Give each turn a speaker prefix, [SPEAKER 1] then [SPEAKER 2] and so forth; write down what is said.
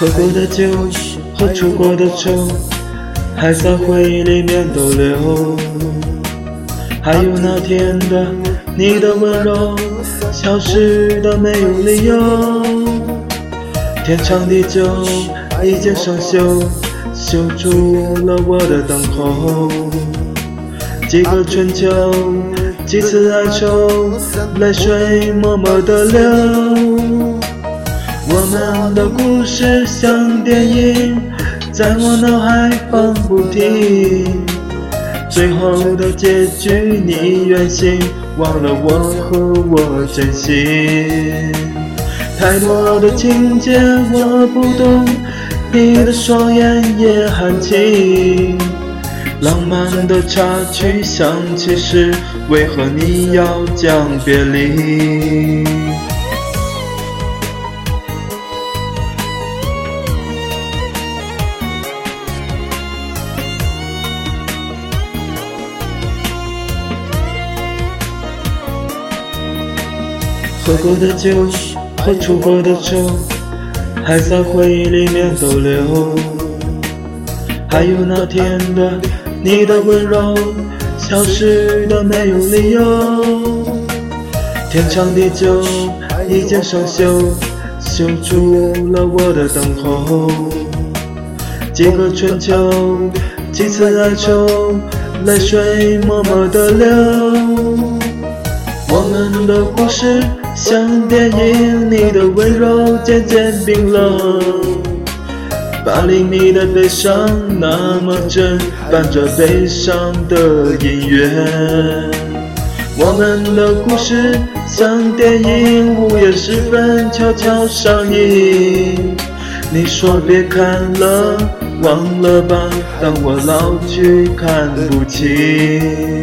[SPEAKER 1] 喝过的酒，喝出过的愁，还在回忆里面逗留。还有那天的你的温柔，消失的没有理由。天长地久，一剑生锈，锈住了我的等候。几个春秋，几次哀愁，泪水默默的流。我们的故事像电影，在我脑海放不停。最后的结局你远行，忘了我和我真心。太多的情节我不懂，你的双眼也含情。浪漫的插曲响起时，为何你要讲别离？喝过的酒，喝出过的愁，还在回忆里面逗留。还有那天的你的温柔，消失的没有理由。天长地久，一剑生锈，锈出了我的等候。几个春秋，几次哀愁，泪水默默的流。我们的故事。像电影，你的温柔渐渐冰冷，八厘米的悲伤那么真，伴着悲伤的音乐。我们的故事像电影，午夜时分悄悄上映。你说别看了，忘了吧，当我老去看不清。